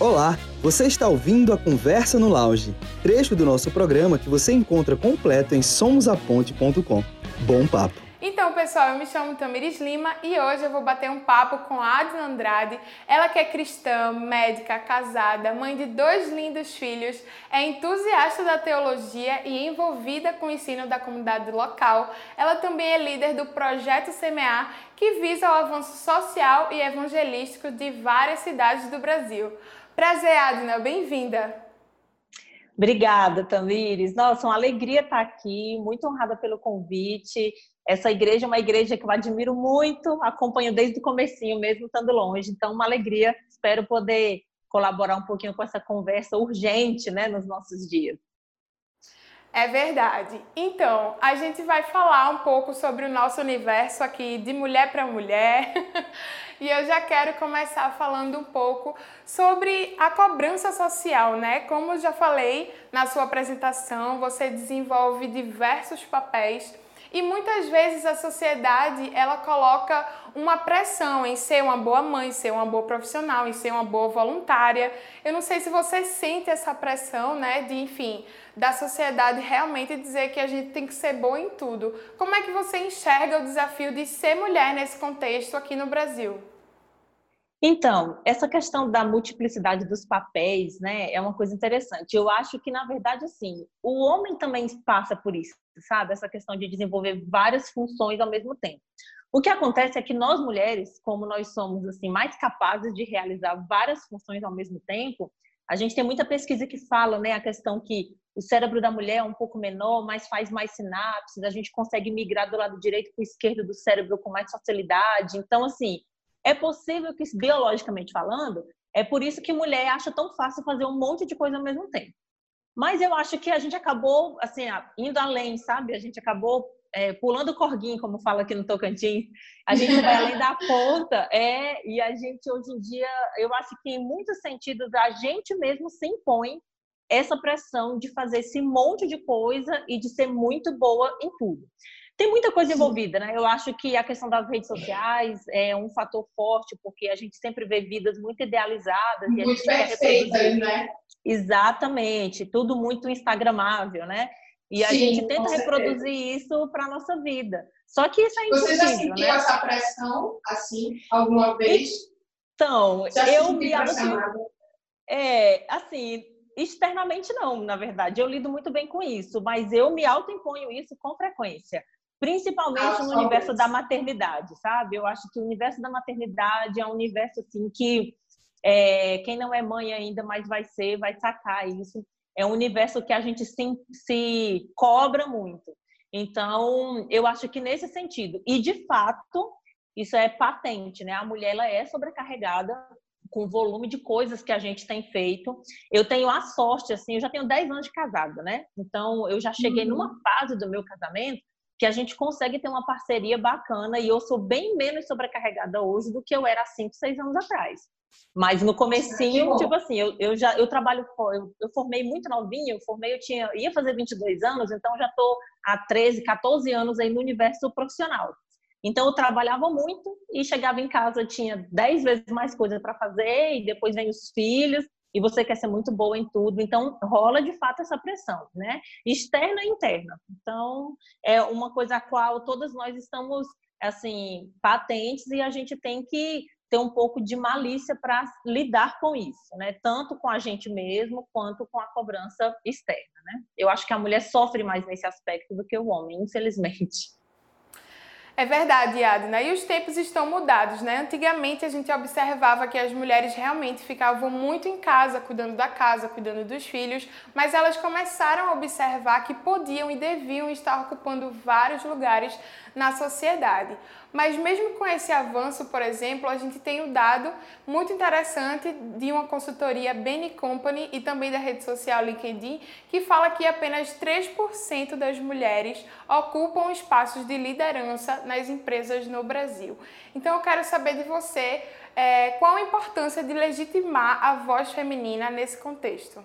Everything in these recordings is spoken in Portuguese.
Olá, você está ouvindo a Conversa no Lounge, trecho do nosso programa que você encontra completo em somosaponte.com. Bom papo! Então, pessoal, eu me chamo Tamiris Lima e hoje eu vou bater um papo com a Adna Andrade. Ela que é cristã, médica, casada, mãe de dois lindos filhos, é entusiasta da teologia e envolvida com o ensino da comunidade local. Ela também é líder do projeto Semear, que visa o avanço social e evangelístico de várias cidades do Brasil. Prazer, Adna, bem-vinda. Obrigada, Tamires. Nossa, uma alegria estar aqui, muito honrada pelo convite. Essa igreja é uma igreja que eu admiro muito, acompanho desde o comecinho, mesmo estando longe. Então, uma alegria. Espero poder colaborar um pouquinho com essa conversa urgente, né, nos nossos dias. É verdade. Então, a gente vai falar um pouco sobre o nosso universo aqui de mulher para mulher. e eu já quero começar falando um pouco sobre a cobrança social, né? Como eu já falei na sua apresentação, você desenvolve diversos papéis e muitas vezes a sociedade ela coloca uma pressão em ser uma boa mãe, ser uma boa profissional, em ser uma boa voluntária. Eu não sei se você sente essa pressão, né, de enfim, da sociedade realmente dizer que a gente tem que ser boa em tudo. Como é que você enxerga o desafio de ser mulher nesse contexto aqui no Brasil? Então, essa questão da multiplicidade dos papéis, né, é uma coisa interessante. Eu acho que, na verdade, assim, o homem também passa por isso, sabe? Essa questão de desenvolver várias funções ao mesmo tempo. O que acontece é que nós mulheres, como nós somos assim mais capazes de realizar várias funções ao mesmo tempo, a gente tem muita pesquisa que fala, né, a questão que o cérebro da mulher é um pouco menor, mas faz mais sinapses, a gente consegue migrar do lado direito para o esquerdo do cérebro com mais facilidade. Então, assim, é possível que, biologicamente falando, é por isso que mulher acha tão fácil fazer um monte de coisa ao mesmo tempo. Mas eu acho que a gente acabou, assim, indo além, sabe? A gente acabou é, pulando o corguinho, como fala aqui no Tocantins. A gente vai além da ponta, é, e a gente, hoje em dia, eu acho que em muitos sentidos, a gente mesmo se impõe essa pressão de fazer esse monte de coisa e de ser muito boa em tudo tem muita coisa envolvida, né? Eu acho que a questão das redes sociais é um fator forte, porque a gente sempre vê vidas muito idealizadas. Muito e a gente perfeitas, né? Exatamente, tudo muito instagramável, né? E a Sim, gente tenta reproduzir isso para nossa vida. Só que isso é impossível, Você já sentiu né? essa pressão, assim, alguma vez? Então, eu me É, assim, externamente não, na verdade. Eu lido muito bem com isso, mas eu me autoimponho isso com frequência principalmente ah, no universo da maternidade, sabe? Eu acho que o universo da maternidade é um universo assim que é, quem não é mãe ainda, mas vai ser, vai sacar isso. É um universo que a gente se, se cobra muito. Então, eu acho que nesse sentido, e de fato, isso é patente, né? A mulher ela é sobrecarregada com o volume de coisas que a gente tem feito. Eu tenho a sorte, assim, eu já tenho 10 anos de casada, né? Então, eu já cheguei uhum. numa fase do meu casamento que a gente consegue ter uma parceria bacana e eu sou bem menos sobrecarregada hoje do que eu era há 5, 6 anos atrás. Mas no comecinho, tipo assim, eu, eu já eu trabalho, eu, eu formei muito novinha, eu formei, eu tinha, ia fazer 22 anos, então já tô há 13, 14 anos aí no universo profissional. Então eu trabalhava muito e chegava em casa, tinha 10 vezes mais coisa para fazer e depois vem os filhos e você quer ser muito boa em tudo, então rola de fato essa pressão, né? Externa e interna. Então, é uma coisa a qual todas nós estamos assim patentes e a gente tem que ter um pouco de malícia para lidar com isso, né? Tanto com a gente mesmo quanto com a cobrança externa, né? Eu acho que a mulher sofre mais nesse aspecto do que o homem, infelizmente. É verdade, Adna. E os tempos estão mudados, né? Antigamente a gente observava que as mulheres realmente ficavam muito em casa, cuidando da casa, cuidando dos filhos, mas elas começaram a observar que podiam e deviam estar ocupando vários lugares na sociedade. Mas mesmo com esse avanço, por exemplo, a gente tem um dado muito interessante de uma consultoria Benny Company e também da rede social LinkedIn, que fala que apenas 3% das mulheres ocupam espaços de liderança nas empresas no Brasil. Então eu quero saber de você é, qual a importância de legitimar a voz feminina nesse contexto.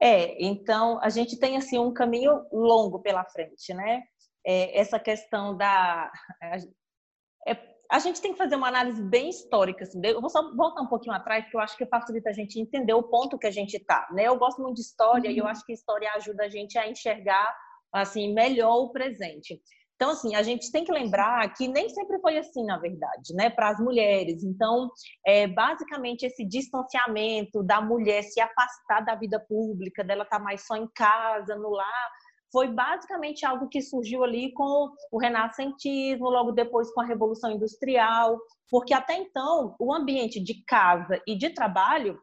É, então a gente tem assim um caminho longo pela frente, né? É, essa questão da. É, a gente tem que fazer uma análise bem histórica. Assim. Eu vou só voltar um pouquinho atrás, porque eu acho que facilita a gente entender o ponto que a gente está. Né? Eu gosto muito de história uhum. e eu uhum. acho que história ajuda a gente a enxergar assim melhor o presente. Então, assim, a gente tem que lembrar que nem sempre foi assim, na verdade, né, para as mulheres. Então, é, basicamente, esse distanciamento da mulher se afastar da vida pública, dela estar tá mais só em casa, no lar, foi basicamente algo que surgiu ali com o renascentismo, logo depois com a Revolução Industrial, porque até então o ambiente de casa e de trabalho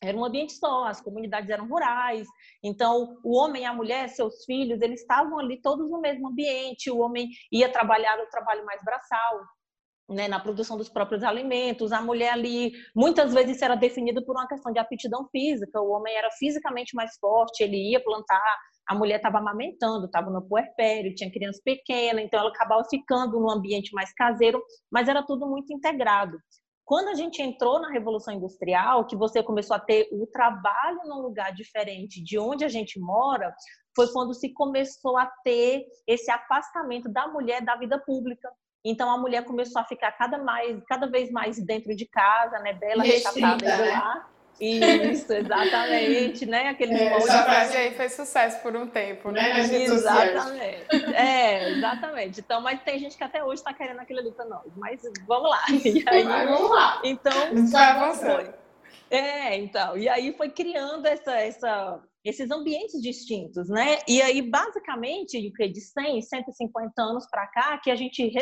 era um ambiente só, as comunidades eram rurais, então o homem a mulher, seus filhos, eles estavam ali todos no mesmo ambiente, o homem ia trabalhar no trabalho mais braçal, né, na produção dos próprios alimentos, a mulher ali, muitas vezes isso era definido por uma questão de aptidão física, o homem era fisicamente mais forte, ele ia plantar, a mulher estava amamentando, estava no puerpério, tinha criança pequena, então ela acabava ficando num ambiente mais caseiro, mas era tudo muito integrado. Quando a gente entrou na Revolução Industrial, que você começou a ter o trabalho num lugar diferente de onde a gente mora, foi quando se começou a ter esse afastamento da mulher da vida pública. Então a mulher começou a ficar cada mais, cada vez mais dentro de casa, né, bela, recatada e lá. Isso, exatamente, né? Aquele é, essa frase aí fez sucesso por um tempo, né? exatamente. É, exatamente. Então, mas tem gente que até hoje está querendo aquilo ali para nós. Mas vamos lá. E aí, vamos lá. Então, vai avançando. É, então. E aí foi criando essa, essa, esses ambientes distintos, né? E aí, basicamente, o que de 100, 150 anos para cá, que a gente,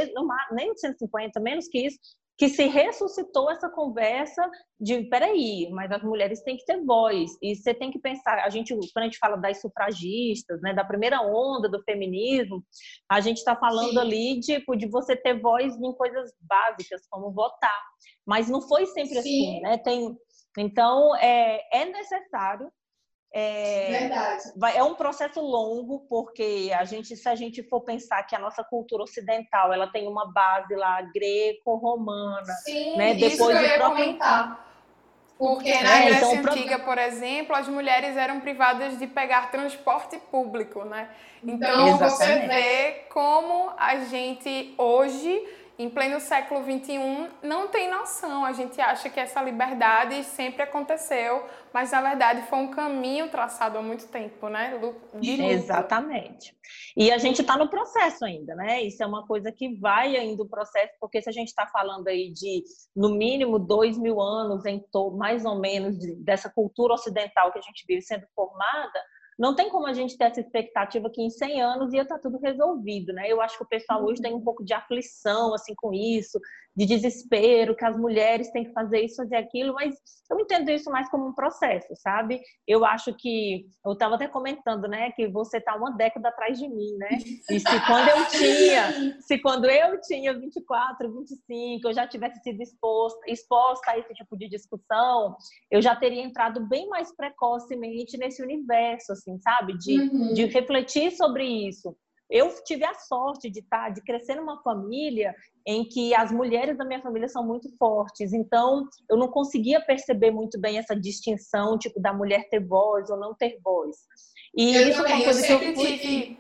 nem 150, menos que isso, que se ressuscitou essa conversa de peraí, mas as mulheres têm que ter voz e você tem que pensar. A gente, quando a gente fala das sufragistas, né, da primeira onda do feminismo, a gente está falando Sim. ali tipo de você ter voz em coisas básicas como votar, mas não foi sempre assim, Sim. assim, né? Tem então é, é necessário é, vai, é um processo longo, porque a gente, se a gente for pensar que a nossa cultura ocidental ela tem uma base lá greco-romana, né? Depois isso que eu ia próprio... comentar. Porque na é, Grécia então, Antiga, por exemplo, as mulheres eram privadas de pegar transporte público, né? Então Exatamente. você vê como a gente hoje em pleno século XXI, não tem noção. A gente acha que essa liberdade sempre aconteceu, mas na verdade foi um caminho traçado há muito tempo, né? Exatamente. E a gente está no processo ainda, né? Isso é uma coisa que vai ainda o processo, porque se a gente está falando aí de, no mínimo, dois mil anos, em mais ou menos, de, dessa cultura ocidental que a gente vive sendo formada, não tem como a gente ter essa expectativa que em 100 anos ia estar tá tudo resolvido, né? Eu acho que o pessoal hoje tem um pouco de aflição, assim, com isso, de desespero, que as mulheres têm que fazer isso, fazer aquilo, mas eu entendo isso mais como um processo, sabe? Eu acho que, eu estava até comentando, né, que você está uma década atrás de mim, né? E se quando eu tinha, se quando eu tinha 24, 25, eu já tivesse sido exposta, exposta a esse tipo de discussão, eu já teria entrado bem mais precocemente nesse universo, assim, sabe? De, uhum. de refletir sobre isso eu tive a sorte de estar, tá, de crescer numa família em que as mulheres da minha família são muito fortes. Então, eu não conseguia perceber muito bem essa distinção, tipo, da mulher ter voz ou não ter voz. E eu isso também, é uma coisa eu que eu fui... tive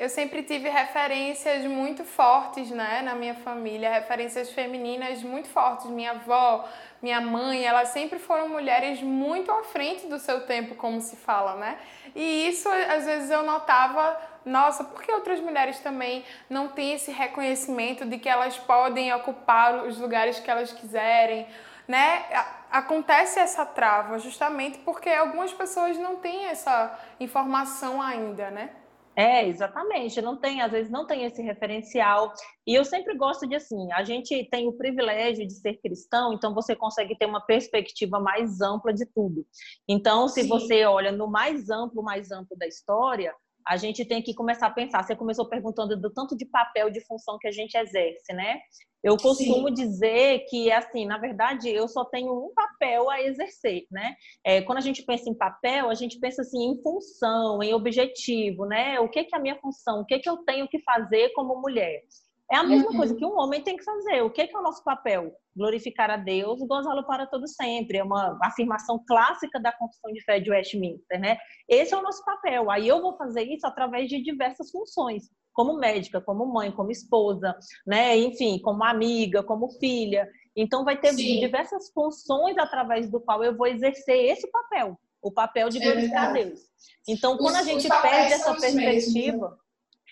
eu sempre tive referências muito fortes, né, na minha família, referências femininas muito fortes. Minha avó, minha mãe, elas sempre foram mulheres muito à frente do seu tempo, como se fala, né? E isso, às vezes, eu notava, nossa, por que outras mulheres também não têm esse reconhecimento de que elas podem ocupar os lugares que elas quiserem, né? Acontece essa trava justamente porque algumas pessoas não têm essa informação ainda, né? É, exatamente. Não tem, às vezes não tem esse referencial. E eu sempre gosto de assim, a gente tem o privilégio de ser cristão, então você consegue ter uma perspectiva mais ampla de tudo. Então, se Sim. você olha no mais amplo, mais amplo da história, a gente tem que começar a pensar. Você começou perguntando do tanto de papel de função que a gente exerce, né? Eu costumo Sim. dizer que, assim, na verdade, eu só tenho um papel a exercer, né? É, quando a gente pensa em papel, a gente pensa assim em função, em objetivo, né? O que, que é a minha função? O que, que eu tenho que fazer como mulher? É a mesma uhum. coisa que um homem tem que fazer. O que, que é o nosso papel? Glorificar a Deus gozá-lo para todo sempre. É uma afirmação clássica da Confissão de Fé de Westminster, né? Esse é o nosso papel. Aí eu vou fazer isso através de diversas funções. Como médica, como mãe, como esposa, né? Enfim, como amiga, como filha. Então vai ter Sim. diversas funções através do qual eu vou exercer esse papel, o papel de glorificar é Deus. Então, quando os, a gente perde essa perspectiva, mesmos, né?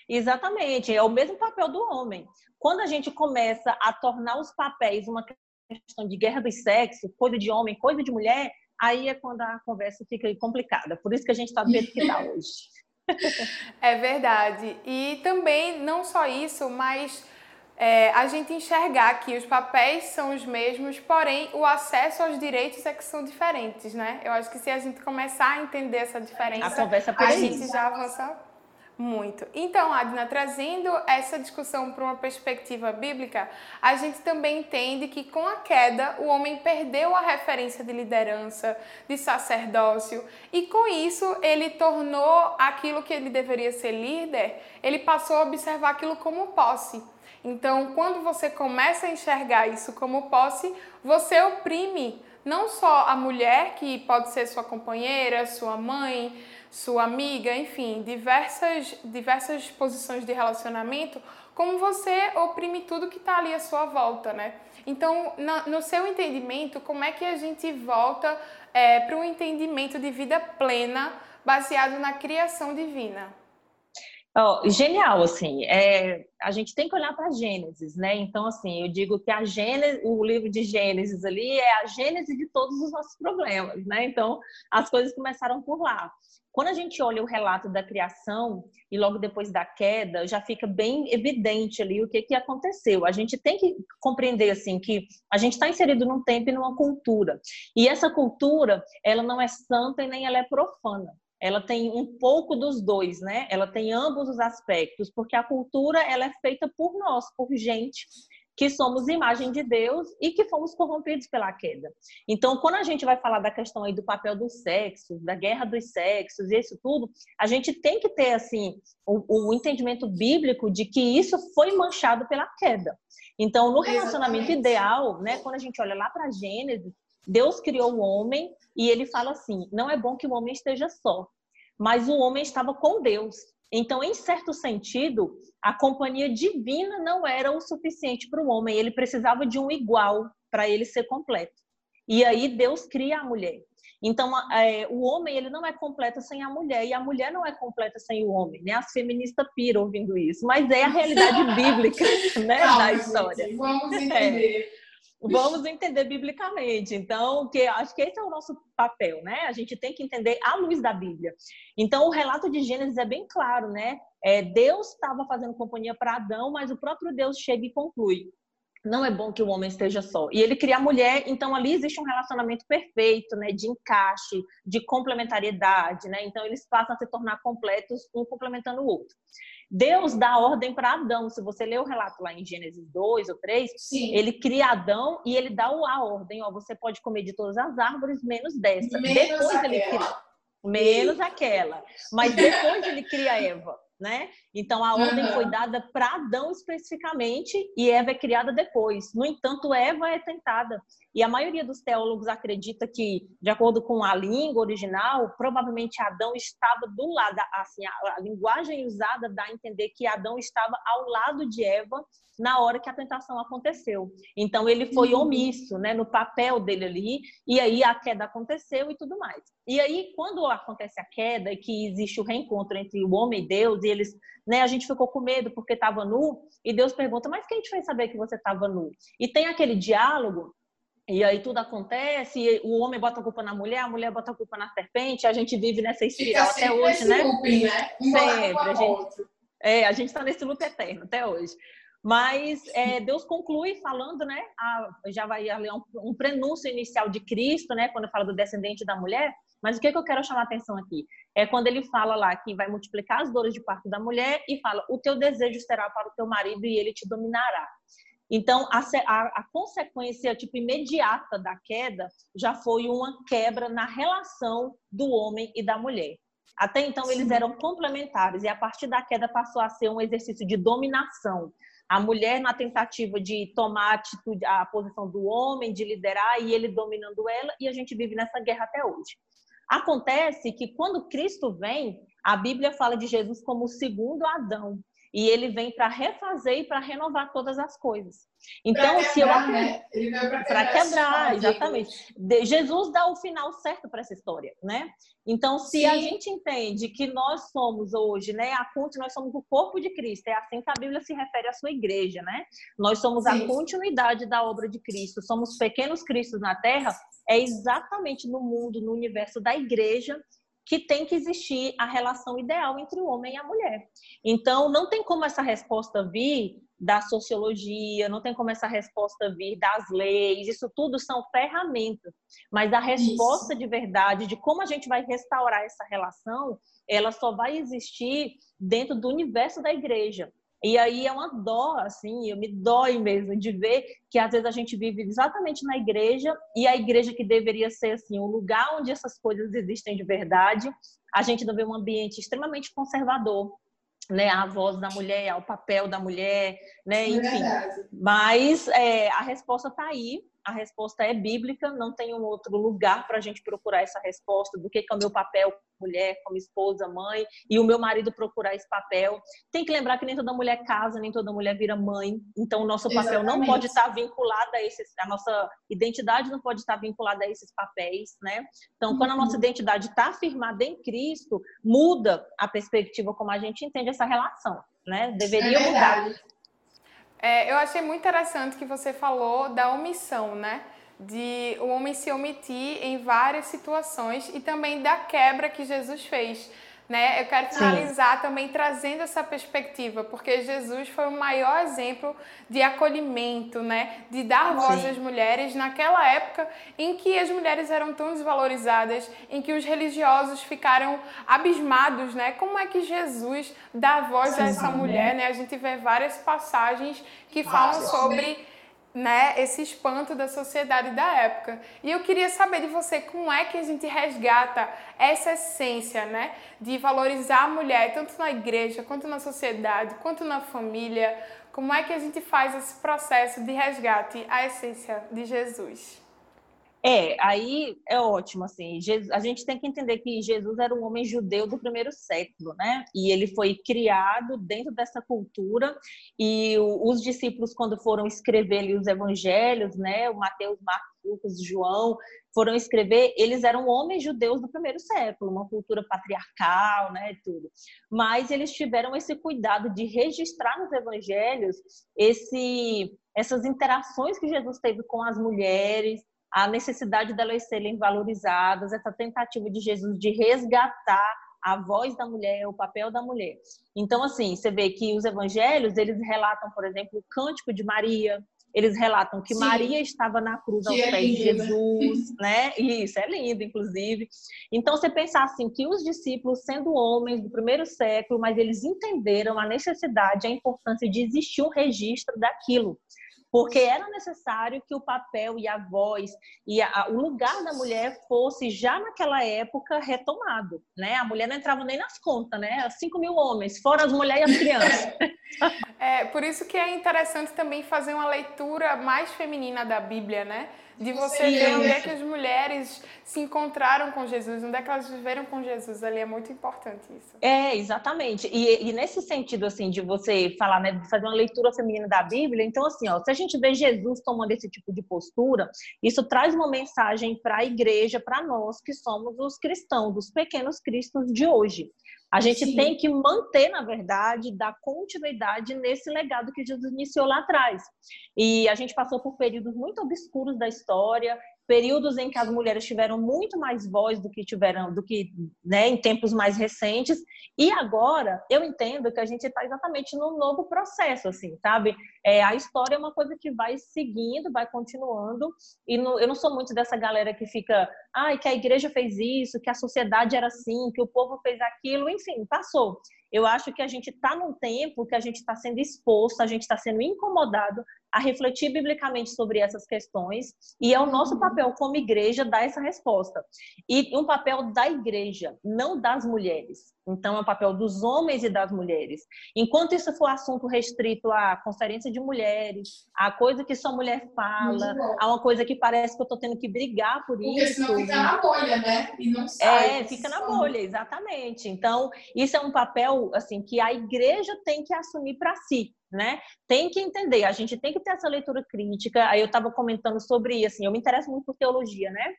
exatamente, é o mesmo papel do homem. Quando a gente começa a tornar os papéis uma questão de guerra dos sexos, coisa de homem, coisa de mulher, aí é quando a conversa fica complicada. Por isso que a gente está do jeito que está hoje. É verdade. E também, não só isso, mas é, a gente enxergar que os papéis são os mesmos, porém o acesso aos direitos é que são diferentes, né? Eu acho que se a gente começar a entender essa diferença, a, conversa a gente já avança muito. Então, Adna, trazendo essa discussão para uma perspectiva bíblica, a gente também entende que com a queda o homem perdeu a referência de liderança, de sacerdócio, e com isso ele tornou aquilo que ele deveria ser líder, ele passou a observar aquilo como posse. Então, quando você começa a enxergar isso como posse, você oprime não só a mulher, que pode ser sua companheira, sua mãe, sua amiga, enfim, diversas, diversas posições de relacionamento, como você oprime tudo que está ali à sua volta, né? Então, na, no seu entendimento, como é que a gente volta é, para um entendimento de vida plena baseado na criação divina? Oh, genial, assim, é, a gente tem que olhar para Gênesis, né? Então, assim, eu digo que a Gênesis, o livro de Gênesis ali é a gênese de todos os nossos problemas, né? Então, as coisas começaram por lá. Quando a gente olha o relato da criação e logo depois da queda, já fica bem evidente ali o que, que aconteceu. A gente tem que compreender assim que a gente está inserido num tempo e numa cultura. E essa cultura, ela não é santa e nem ela é profana ela tem um pouco dos dois, né? Ela tem ambos os aspectos, porque a cultura ela é feita por nós, por gente que somos imagem de Deus e que fomos corrompidos pela queda. Então, quando a gente vai falar da questão aí do papel do sexo, da guerra dos sexos e isso tudo, a gente tem que ter assim o, o entendimento bíblico de que isso foi manchado pela queda. Então, no relacionamento Exatamente. ideal, né, quando a gente olha lá para Gênesis, Deus criou o homem e ele fala assim: não é bom que o homem esteja só, mas o homem estava com Deus. Então, em certo sentido, a companhia divina não era o suficiente para o homem, ele precisava de um igual para ele ser completo. E aí Deus cria a mulher. Então, é, o homem ele não é completo sem a mulher e a mulher não é completa sem o homem, né? As feministas piram ouvindo isso, mas é a realidade bíblica, né, Calma, da história. Gente, vamos é. entender. É vamos entender biblicamente. Então, que acho que esse é o nosso papel, né? A gente tem que entender à luz da Bíblia. Então, o relato de Gênesis é bem claro, né? É, Deus estava fazendo companhia para Adão, mas o próprio Deus chega e conclui: não é bom que o homem esteja só. E ele cria a mulher, então ali existe um relacionamento perfeito, né, de encaixe, de complementariedade, né? Então eles passam a se tornar completos, um complementando o outro. Deus dá ordem para Adão. Se você ler o relato lá em Gênesis 2 ou 3, Sim. ele cria Adão e ele dá a ordem, ó, você pode comer de todas as árvores menos dessa. Menos Depois aquela. ele cria menos aquela. Mas depois ele cria Eva né? Então a ordem uhum. foi dada para Adão especificamente e Eva é criada depois. No entanto, Eva é tentada. E a maioria dos teólogos acredita que, de acordo com a língua original, provavelmente Adão estava do lado, assim, a, a linguagem usada dá a entender que Adão estava ao lado de Eva na hora que a tentação aconteceu. Então ele foi uhum. omisso, né, no papel dele ali, e aí a queda aconteceu e tudo mais. E aí quando acontece a queda e que existe o reencontro entre o homem e Deus, e eles, né, a gente ficou com medo porque estava nu, e Deus pergunta: "Mas quem te fez saber que você estava nu?" E tem aquele diálogo e aí tudo acontece, o homem bota a culpa na mulher, a mulher bota a culpa na serpente, a gente vive nessa espiral até hoje, né? Looping, né? Sempre. A gente, é, a gente está nesse loop eterno até hoje. Mas é, Deus conclui falando, né? A, já vai ali um, um, prenúncio inicial de Cristo, né? Quando fala do descendente da mulher. Mas o que, que eu quero chamar a atenção aqui? É quando ele fala lá que vai multiplicar as dores de parto da mulher e fala: o teu desejo será para o teu marido e ele te dominará. Então, a, a, a, consequência tipo, imediata da queda já foi uma quebra na relação do homem e da mulher. Até então, eles eram complementares, e a partir da queda passou a ser um exercício de dominação a mulher na tentativa de tomar a, atitude, a posição do homem, de liderar, e ele dominando ela, e a gente vive nessa guerra até hoje. Acontece que quando Cristo vem, a Bíblia fala de Jesus como o segundo Adão. E ele vem para refazer e para renovar todas as coisas. Então, pra se quebrar, eu né? para quebrar, exatamente. Jesus dá o final certo para essa história, né? Então, se Sim. a gente entende que nós somos hoje, né, a nós somos o corpo de Cristo, é assim que a Bíblia se refere à sua igreja, né? Nós somos Sim. a continuidade da obra de Cristo, somos pequenos cristos na terra, é exatamente no mundo, no universo da igreja que tem que existir a relação ideal entre o homem e a mulher. Então, não tem como essa resposta vir da sociologia, não tem como essa resposta vir das leis, isso tudo são ferramentas. Mas a resposta isso. de verdade, de como a gente vai restaurar essa relação, ela só vai existir dentro do universo da igreja. E aí é uma dó, assim, eu me dói mesmo de ver que às vezes a gente vive exatamente na igreja e a igreja que deveria ser assim o lugar onde essas coisas existem de verdade, a gente não vê um ambiente extremamente conservador, né, a voz da mulher, o papel da mulher, né, é enfim. Mas é, a resposta está aí a resposta é bíblica, não tem um outro lugar para a gente procurar essa resposta do que, que é o meu papel mulher, como esposa, mãe, e o meu marido procurar esse papel. Tem que lembrar que nem toda mulher casa, nem toda mulher vira mãe, então o nosso papel Exatamente. não pode estar vinculado a esses, a nossa identidade não pode estar vinculada a esses papéis, né? Então, quando a nossa uhum. identidade está afirmada em Cristo, muda a perspectiva como a gente entende essa relação, né? Deveria é mudar. É, eu achei muito interessante que você falou da omissão, né? De o homem se omitir em várias situações e também da quebra que Jesus fez né? Eu quero finalizar Sim. também trazendo essa perspectiva, porque Jesus foi o maior exemplo de acolhimento, né? De dar voz Sim. às mulheres naquela época em que as mulheres eram tão desvalorizadas, em que os religiosos ficaram abismados, né? Como é que Jesus dá voz Sim. a essa mulher, né? A gente vê várias passagens que falam sobre né, esse espanto da sociedade da época. E eu queria saber de você como é que a gente resgata essa essência, né, de valorizar a mulher tanto na igreja, quanto na sociedade, quanto na família. Como é que a gente faz esse processo de resgate à essência de Jesus? É, aí é ótimo, assim, Jesus, a gente tem que entender que Jesus era um homem judeu do primeiro século, né? E ele foi criado dentro dessa cultura e o, os discípulos, quando foram escrever os evangelhos, né? O Mateus, Marcos, Lucas, João, foram escrever, eles eram homens judeus do primeiro século, uma cultura patriarcal, né, tudo. Mas eles tiveram esse cuidado de registrar nos evangelhos esse essas interações que Jesus teve com as mulheres, a necessidade delas serem valorizadas, essa tentativa de Jesus de resgatar a voz da mulher, o papel da mulher. Então, assim, você vê que os evangelhos, eles relatam, por exemplo, o cântico de Maria, eles relatam que Sim. Maria estava na cruz aos é pés de né? Jesus, né? Isso, é lindo, inclusive. Então, você pensar assim, que os discípulos, sendo homens do primeiro século, mas eles entenderam a necessidade, a importância de existir um registro daquilo porque era necessário que o papel e a voz e a, o lugar da mulher fosse já naquela época retomado, né? A mulher não entrava nem nas contas, né? 5 mil homens, fora as mulheres e as crianças. por isso que é interessante também fazer uma leitura mais feminina da Bíblia, né? de você Sim. ver onde é que as mulheres se encontraram com Jesus, onde é que elas viveram com Jesus. Ali é muito importante isso. É, exatamente. E, e nesse sentido, assim, de você falar, né, de fazer uma leitura feminina da Bíblia, então, assim, ó, se a gente vê Jesus tomando esse tipo de postura, isso traz uma mensagem para a igreja, para nós que somos os cristãos, os pequenos cristos de hoje. A gente Sim. tem que manter, na verdade, dar continuidade nesse legado que Jesus iniciou lá atrás. E a gente passou por períodos muito obscuros da história, períodos em que as mulheres tiveram muito mais voz do que tiveram do que né, em tempos mais recentes. E agora eu entendo que a gente está exatamente num novo processo assim sabe? É, a história é uma coisa que vai seguindo vai continuando. E no, eu não sou muito dessa galera que fica ai que a igreja fez isso que a sociedade era assim que o povo fez aquilo. Enfim passou. Eu acho que a gente está num tempo que a gente está sendo exposto, a gente está sendo incomodado a refletir biblicamente sobre essas questões e é o nosso uhum. papel como igreja dar essa resposta. E um papel da igreja, não das mulheres. Então, é o papel dos homens e das mulheres. Enquanto isso for assunto restrito à conferência de mulheres, a coisa que só mulher fala, a uma coisa que parece que eu estou tendo que brigar por Porque isso. Porque senão fica na bolha, né? E não sai. É, fica na bolha, exatamente. Então, isso é um papel assim que a igreja tem que assumir para si né? Tem que entender, a gente tem que ter essa leitura crítica. Aí eu estava comentando sobre, assim, eu me interesso muito por teologia, né?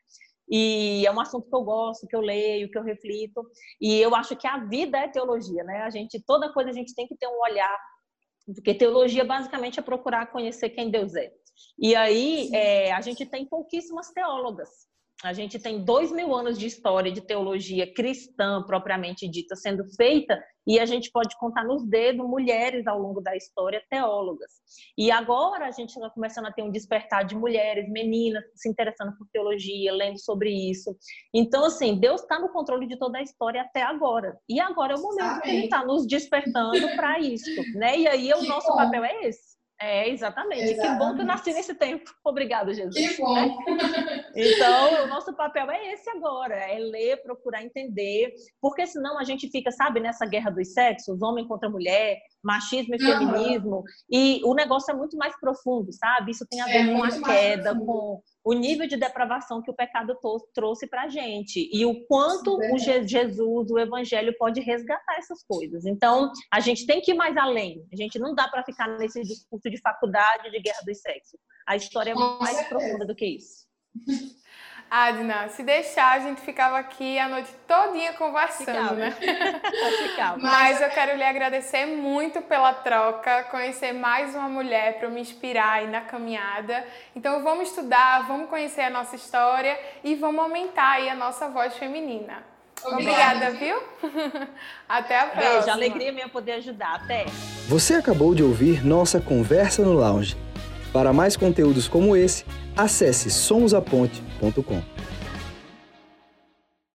E é um assunto que eu gosto, que eu leio, que eu reflito. E eu acho que a vida é teologia, né? A gente, toda coisa a gente tem que ter um olhar, porque teologia basicamente é procurar conhecer quem Deus é. E aí é, a gente tem pouquíssimas teólogas, a gente tem dois mil anos de história de teologia cristã propriamente dita sendo feita e a gente pode contar nos dedos mulheres ao longo da história teólogas. E agora a gente está começando a ter um despertar de mulheres, meninas se interessando por teologia, lendo sobre isso. Então, assim, Deus está no controle de toda a história até agora. E agora é o momento Amém. que Ele está nos despertando para isso, né? E aí o nosso papel é esse é, exatamente. exatamente. Que bom que eu nasci nesse tempo. Obrigada, Jesus. Que bom. Né? Então, o nosso papel é esse agora, é ler, procurar entender, porque senão a gente fica, sabe, nessa guerra dos sexos, homem contra mulher, machismo e feminismo, uhum. e o negócio é muito mais profundo, sabe? Isso tem a é ver é com a queda, com o nível de depravação que o pecado trouxe para a gente e o quanto o Jesus, o Evangelho pode resgatar essas coisas. Então, a gente tem que ir mais além. A gente não dá para ficar nesse discurso de faculdade de guerra dos sexos. A história é mais profunda do que isso. Adna, se deixar, a gente ficava aqui a noite todinha conversando, ficava. né? ficava. Mas eu quero lhe agradecer muito pela troca, conhecer mais uma mulher para me inspirar aí na caminhada. Então vamos estudar, vamos conhecer a nossa história e vamos aumentar aí a nossa voz feminina. Obrigada, viu? Até a próxima. Beijo, alegria minha poder ajudar. Até. Você acabou de ouvir nossa conversa no lounge. Para mais conteúdos como esse, acesse somosaponte.com.